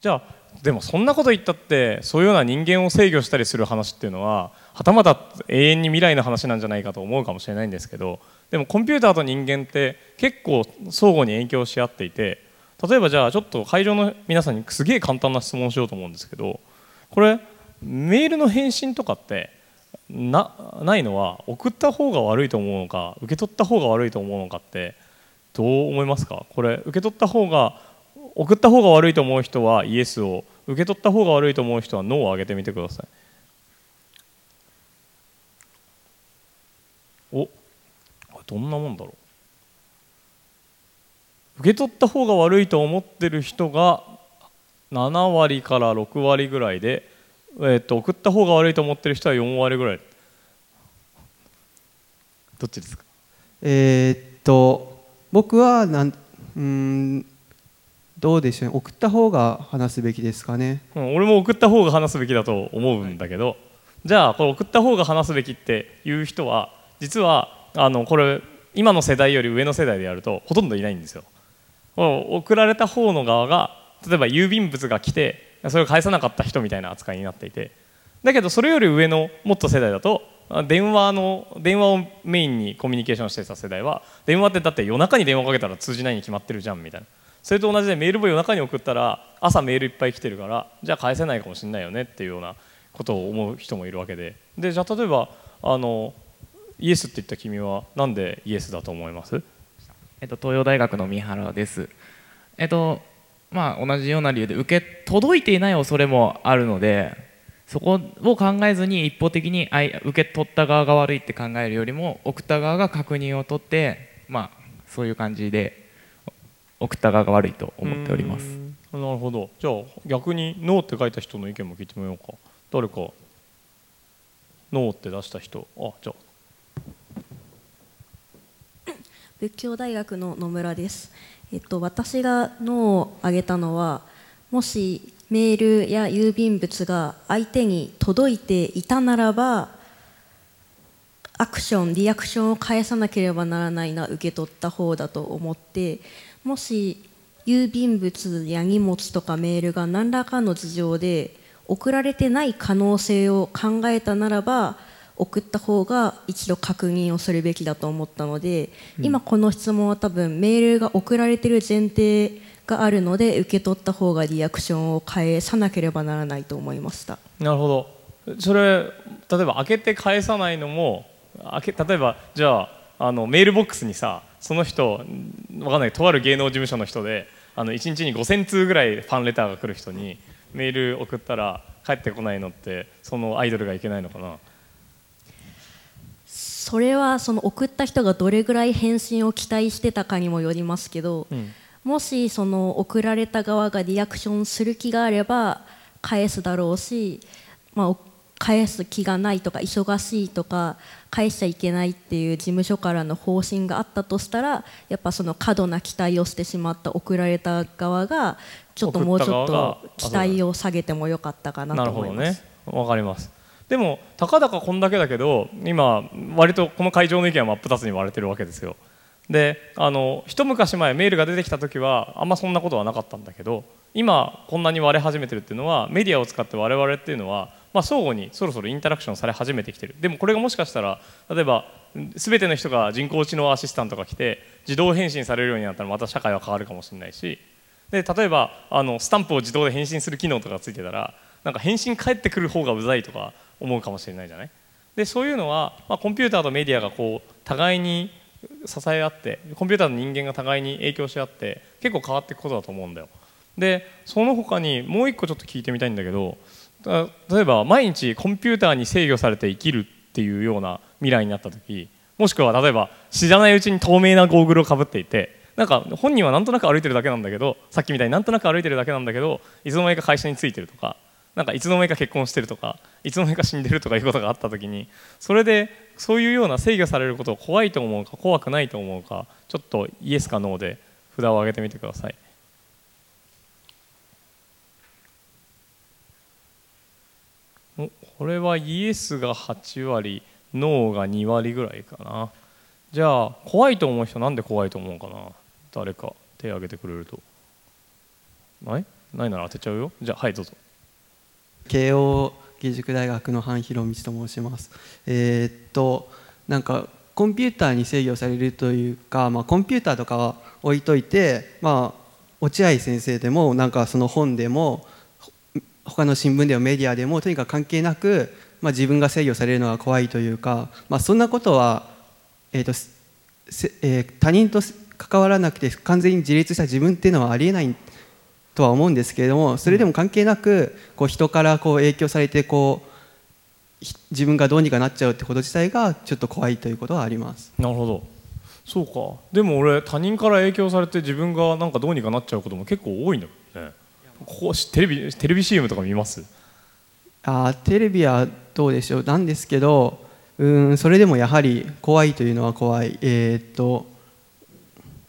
じゃあでもそんなこと言ったってそういうような人間を制御したりする話っていうのははたまた永遠に未来の話なんじゃないかと思うかもしれないんですけどでもコンピューターと人間って結構相互に影響し合っていて例えばじゃあちょっと会場の皆さんにすげえ簡単な質問をしようと思うんですけどこれメールの返信とかってなないのは送った方が悪いと思うのか受け取った方が悪いと思うのかってどう思いますか？これ受け取った方が送った方が悪いと思う人はイエスを受け取った方が悪いと思う人はノーを上げてみてください。おどんなもんだろう。受け取った方が悪いと思ってる人が7割から6割ぐらいで、えー、と送った方が悪いと思ってる人は4割ぐらい。どっちですか？えー、っと僕はなんうんどうでしょうね。送った方が話すべきですかね、うん、俺も送った方が話すべきだと思うんだけど、はい、じゃあこれ送った方が話すべきっていう人は実はあのこれ今の世代より上の世代でやるとほとんどいないんですよ。送られた方の側が例えば郵便物が来てそれを返さなかった人みたいな扱いになっていて。だけどそれより上のもっと世代だと電話の電話をメインにコミュニケーションしてた世代は電話ってだって夜中に電話かけたら通じないに決まってるじゃんみたいな。それと同じでメールも夜中に送ったら朝メールいっぱい来てるからじゃあ返せないかもしれないよねっていうようなことを思う人もいるわけででじゃあ例えばあのイエスって言った君はなんでイエスだと思います？えっと、東洋大学の三原です。えっとまあ、同じような理由で受け届いていない恐れもあるのでそこを考えずに一方的にあ受け取った側が悪いって考えるよりも送った側が確認を取って、まあ、そういう感じで送った側が悪いと思っております。なるほど。じゃあ逆に「ノー」って書いた人の意見も聞いてみようか。誰か「ノー」って出した人。あじゃあ。仏教大学の野村です、えっと、私が「ノー」を挙げたのはもしメールや郵便物が相手に届いていたならばアクションリアクションを返さなければならないな受け取った方だと思ってもし郵便物や荷物とかメールが何らかの事情で送られてない可能性を考えたならば送った方が一度確認をするべきだと思ったので、うん、今この質問は多分メールが送られてる前提があるので受け取った方がリアクションを返さなければならないと思いました。なるほど。それ例えば開けて返さないのも開け例えばじゃああのメールボックスにさその人わかんないとある芸能事務所の人であの1日に5000通ぐらいファンレターが来る人にメール送ったら帰ってこないのってそのアイドルがいけないのかな。それはその送った人がどれぐらい返信を期待してたかにもよりますけど、うん、もしその送られた側がリアクションする気があれば返すだろうし、まあ、返す気がないとか忙しいとか返しちゃいけないっていう事務所からの方針があったとしたらやっぱその過度な期待をしてしまった送られた側がちょっともうちょっと期待を下げてもよかったかなと思います。わ、ね、かります。でもたかだかこんだけだけど今割とこの会場の意見は真っ二つに割れてるわけですよ。であの一昔前メールが出てきた時はあんまそんなことはなかったんだけど今こんなに割れ始めてるっていうのはメディアを使って我々っていうのは、まあ、相互にそろそろインタラクションされ始めてきてる。でもこれがもしかしたら例えば全ての人が人工知能アシスタントが来て自動返信されるようになったらまた社会は変わるかもしれないし。で例えばあのスタンプを自動で返信する機能とかついてたらなんか返信返ってくる方がうざいとか思うかもしれないじゃない？でそういうのは、まあ、コンピューターとメディアがこう互いに支え合ってコンピューターの人間が互いに影響し合って結構変わっていくことだと思うんだよ。でその他にもう一個ちょっと聞いてみたいんだけど例えば毎日コンピューターに制御されて生きるっていうような未来になった時もしくは例えば知らないうちに透明なゴーグルをかぶっていてなんか本人はなんとなく歩いてるだけなんだけどさっきみたいになんとなく歩いてるだけなんだけどいつの間にか会社についてるとかなんかいつの間にか結婚してるとかいつの間にか死んでるとかいうことがあった時にそれでそういうような制御されることを怖いと思うか怖くないと思うかちょっとイエスかノーで札を上げてみてください。これはイエスが8割ノーが2割ぐらいかな。じゃあ怖いと思う人なんで怖いと思うかな？誰か手挙げてくれると。はい？ないなら当てちゃうよ。じゃあはいどうぞ。慶応義塾大学の半広道と申します。えーっとなんかコンピューターに制御されるというか、まあ、コンピューターとかは置いといて、まあ、落合先生でもなんかその本でも他の新聞でもメディアでもとにかく関係なく、まあ、自分が制御されるのが怖いというか、まあ、そんなことは、えーとえー他人と関わらなくて完全に自立した自分っていうのはありえないとは思うんですけれどもそれでも関係なくこう人からこう影響されてこう自分がどうにかなっちゃうってこと自体がちょっと怖いということはあります。なるほど。そうか。でも俺他人から影響されて自分がなんかどうにかなっちゃうことも結構多いんだよ。ここテレビテレビ CM とか見ます？あーテレビはどうでしょう？なんですけどうーんそれでもやはり怖いというのは怖い。えーっと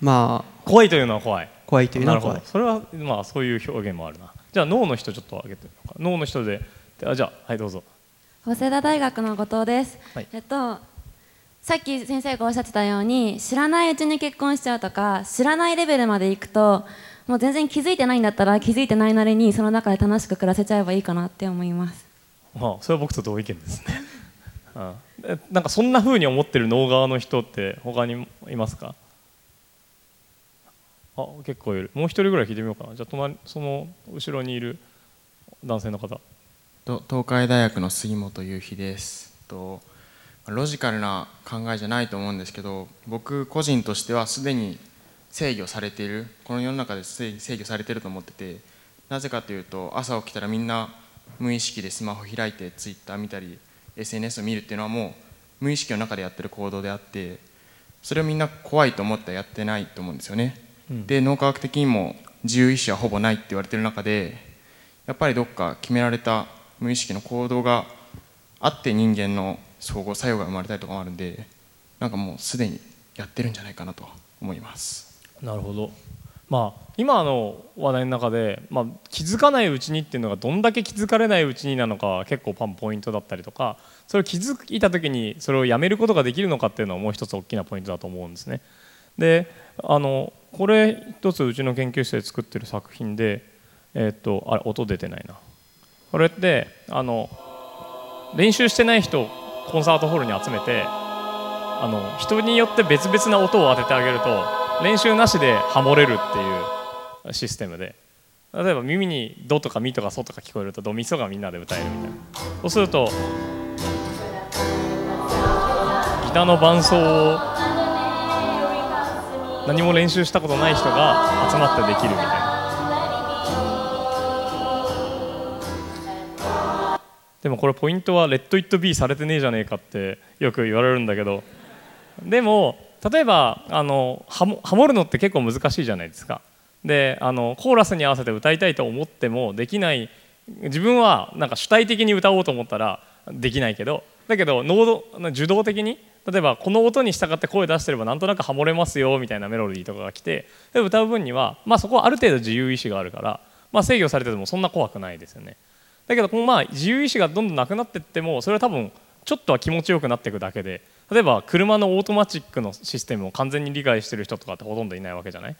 まあ怖いというのは怖い。怖いというのなるほは怖い。どそれはまあそういう表現もあるな。じゃあ脳の人ちょっと挙げてみようか脳の人で。あじゃあはいどうぞ。早稲田大学の後藤です、はい。えっとさっき先生がおっしゃってたように知らないうちに結婚しちゃうとか知らないレベルまでいくともう全然気づいてないんだったら気づいてないなりにその中で楽しく暮らせちゃえばいいかなって思います。ああそれは僕と同意見ですね。ああ。えなんかそんな風に思ってる脳側の人って他にいますか？あ結構いる。もう一人ぐらい聞いてみようかな。じゃあ隣その後ろにいる男性の方。と東海大学の杉本雄飛です。とロジカルな考えじゃないと思うんですけど僕個人としてはすでに制御されているこの世の中で制制御されていると思っててなぜかというと朝起きたらみんな無意識でスマホ開いてツイッター見たり SNS を見るっていうのはもう無意識の中でやってる行動であってそれをみんな怖いと思ってやってないと思うんですよね、で脳科学的にも自由意志はほぼないって言われてる中でやっぱりどっか決められた無意識の行動があって人間の相互作用が生まれたりとかもあるんでなんかもうすでにやってるんじゃないかなと思いますなるほどまあ今の話題の中で、まあ、気づかないうちにっていうのがどんだけ気づかれないうちになのか結構パンポイントだったりとかそれを気づいた時にそれをやめることができるのかっていうのはもう一つ大きなポイントだと思うんですね。であのこれ一つうちの研究室で作ってる作品で、えーっとあれ音出てないなこれってあの練習してない人をコンサートホールに集めてあの人によって別々な音を当ててあげると練習なしでハモれるっていうシステムで。例えば耳に「ド」とか「ミ」とか「ソ」とか聞こえると「ド」「ミ」「ソ」がみんなで歌えるみたいな。そうするとギターの伴奏を何も練習したことない人が集まってできるみたいな。でもこれポイントは「レッド・イット・ビー」されてねえじゃねえかってよく言われるんだけど。でも例えばあのハモハモるのって結構難しいじゃないですか。であのコーラスに合わせて歌いたいと思ってもできない。自分はなんか主体的に歌おうと思ったらできないけど。だけど能動受動的に例えばこの音に従って声出してればなんとなくハモれますよみたいなメロディーとかが来て。で歌う分には、まあ、そこはある程度自由意志があるから、まあ、制御されててもそんな怖くないですよね。だけどこのまあ自由意志がどんどんなくなっていってもそれは多分ちょっとは気持ちよくなっていくだけで。例えば車のオートマチックのシステムを完全に理解してる人とかってほとんどいないわけじゃない？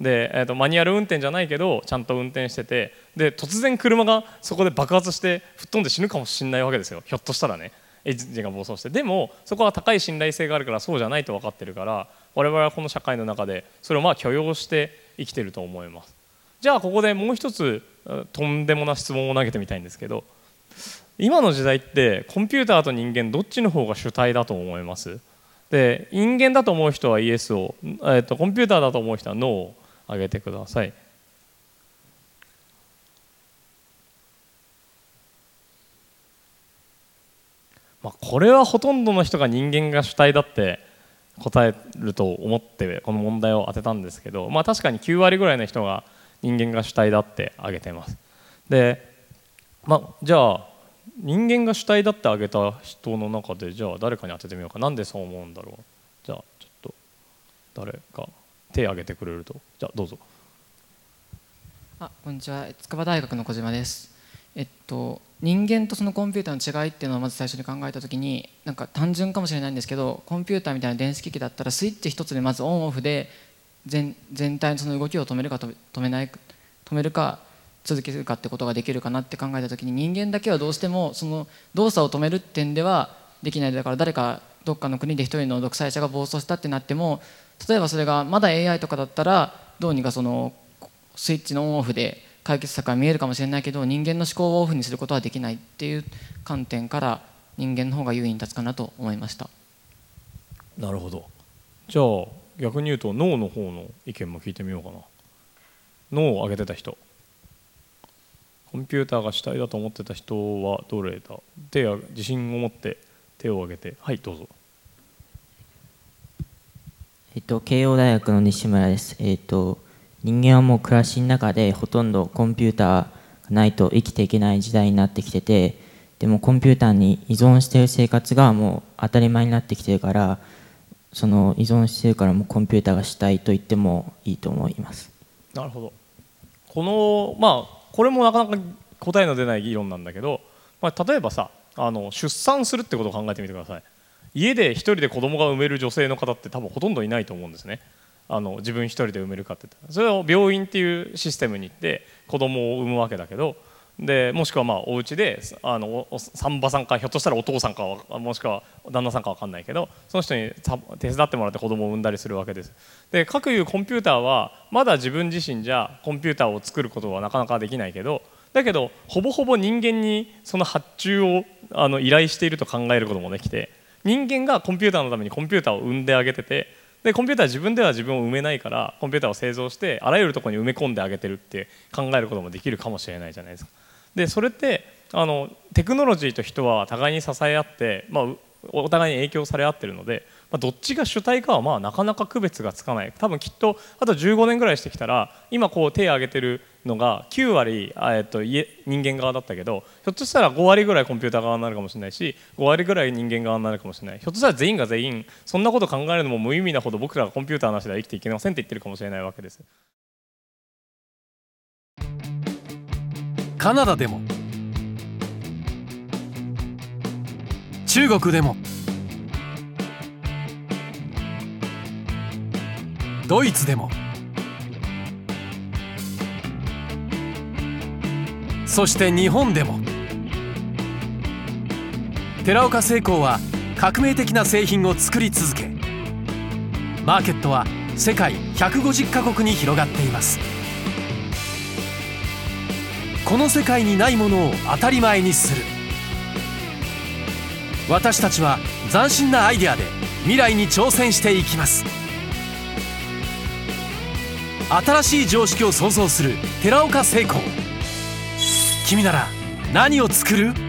で、えー、とマニュアル運転じゃないけどちゃんと運転しててで突然車がそこで爆発して吹っ飛んで死ぬかもしれないわけですよ。ひょっとしたらね。エンジンが暴走して。でもそこは高い信頼性があるからそうじゃないと分かってるから我々はこの社会の中でそれをまあ許容して生きてると思います。じゃあここでもう一つとんでもな質問を投げてみたいんですけど今の時代ってコンピューターと人間どっちの方が主体だと思います？で人間だと思う人はイエスを、えー、とコンピューターだと思う人はノーを挙げてください。まあ、これはほとんどの人が人間が主体だって答えると思ってこの問題を当てたんですけど、まあ、確かに9割ぐらいの人が人間が主体だって挙げてます。で、まあ、じゃあ人間が主体だって挙げた人の中でじゃあ誰かに当ててみようか。なんでそう思うんだろう。じゃあちょっと誰か手挙げてくれると。じゃあどうぞ。あこんにちは。筑波大学の小島です。えっと人間とそのコンピューターの違いっていうのをまず最初に考えた時になんか単純かもしれないんですけどコンピューターみたいな電子機器だったらスイッチ一つでまずオンオフで全全体のその動きを止めるか止め止めない止めるか続けるかってことができるかなって考えた時に人間だけはどうしてもその動作を止める点ではできないだから誰かどっかの国で一人の独裁者が暴走したってなっても例えばそれがまだ AI とかだったらどうにかそのスイッチのオンオフで解決策が見えるかもしれないけど人間の思考をオフにすることはできないっていう観点から人間の方が優位に立つかなと思いました。なるほど。じゃあ逆に言うと脳の方の意見も聞いてみようかな。脳を上げてた人。コンピューターが主体だと思ってた人はどれだ？手や自信を持って手を挙げてはいどうぞえっと、慶応大学の西村です。えっと、人間はもう暮らしの中でほとんどコンピューターがないと生きていけない時代になってきてて、でもコンピューターに依存している生活がもう当たり前になってきてるから、その依存してるからもうコンピューターが主体と言ってもいいと思います。なるほどこのまあこれもなかなか答えの出ない議論なんだけど、まあ、例えばさあの出産するってことを考えてみてください。家で1人で子供が産める女性の方って多分ほとんどいないと思うんですね。あの自分1人で産めるかってそれを病院っていうシステムに行って子供を産むわけだけどでもしくはまあお家であのお産婆さんかひょっとしたらお父さんかもしくは旦那さんかわかんないけどその人に手伝ってもらって子供を産んだりするわけですで各いうコンピューターはまだ自分自身じゃコンピューターを作ることはなかなかできないけどだけどほぼほぼ人間にその発注をあの依頼していると考えることもできて人間がコンピューターのためにコンピューターを生んであげててでコンピューター自分では自分を埋めないからコンピューターを製造してあらゆるところに埋め込んであげてるって考えることもできるかもしれないじゃないですか。でそれってあのテクノロジーと人は互いに支え合って、まあ、お互いに影響され合ってるので、まあ、どっちが主体かはまあなかなか区別がつかない多分きっとあと15年ぐらいしてきたら今こう手を挙げてるのが9割、えっと、人間側だったけどひょっとしたら5割ぐらいコンピューター側になるかもしれないし5割ぐらい人間側になるかもしれないひょっとしたら全員が全員そんなこと考えるのも無意味なほど僕らがコンピューターなしでは生きていけませんって言ってるかもしれないわけです。カナダでも。中国でも。ドイツでも。そして日本でも。寺岡製鋼は革命的な製品を作り続けマーケットは世界150カ国に広がっています。この世界にないものを当たり前にする。私たちは斬新なアイデアで未来に挑戦していきます。新しい常識を創造する寺岡成功君なら何を作る？